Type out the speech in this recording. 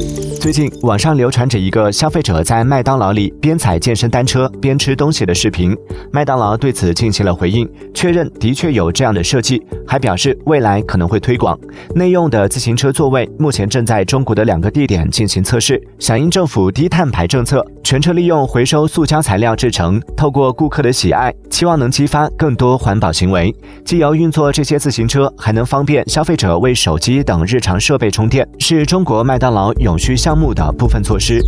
Thank you. 最近网上流传着一个消费者在麦当劳里边踩健身单车边吃东西的视频，麦当劳对此进行了回应，确认的确有这样的设计，还表示未来可能会推广。内用的自行车座位目前正在中国的两个地点进行测试，响应政府低碳排政策，全车利用回收塑胶材料制成，透过顾客的喜爱，期望能激发更多环保行为。既由运作这些自行车，还能方便消费者为手机等日常设备充电，是中国麦当劳永续项。项目的部分措施。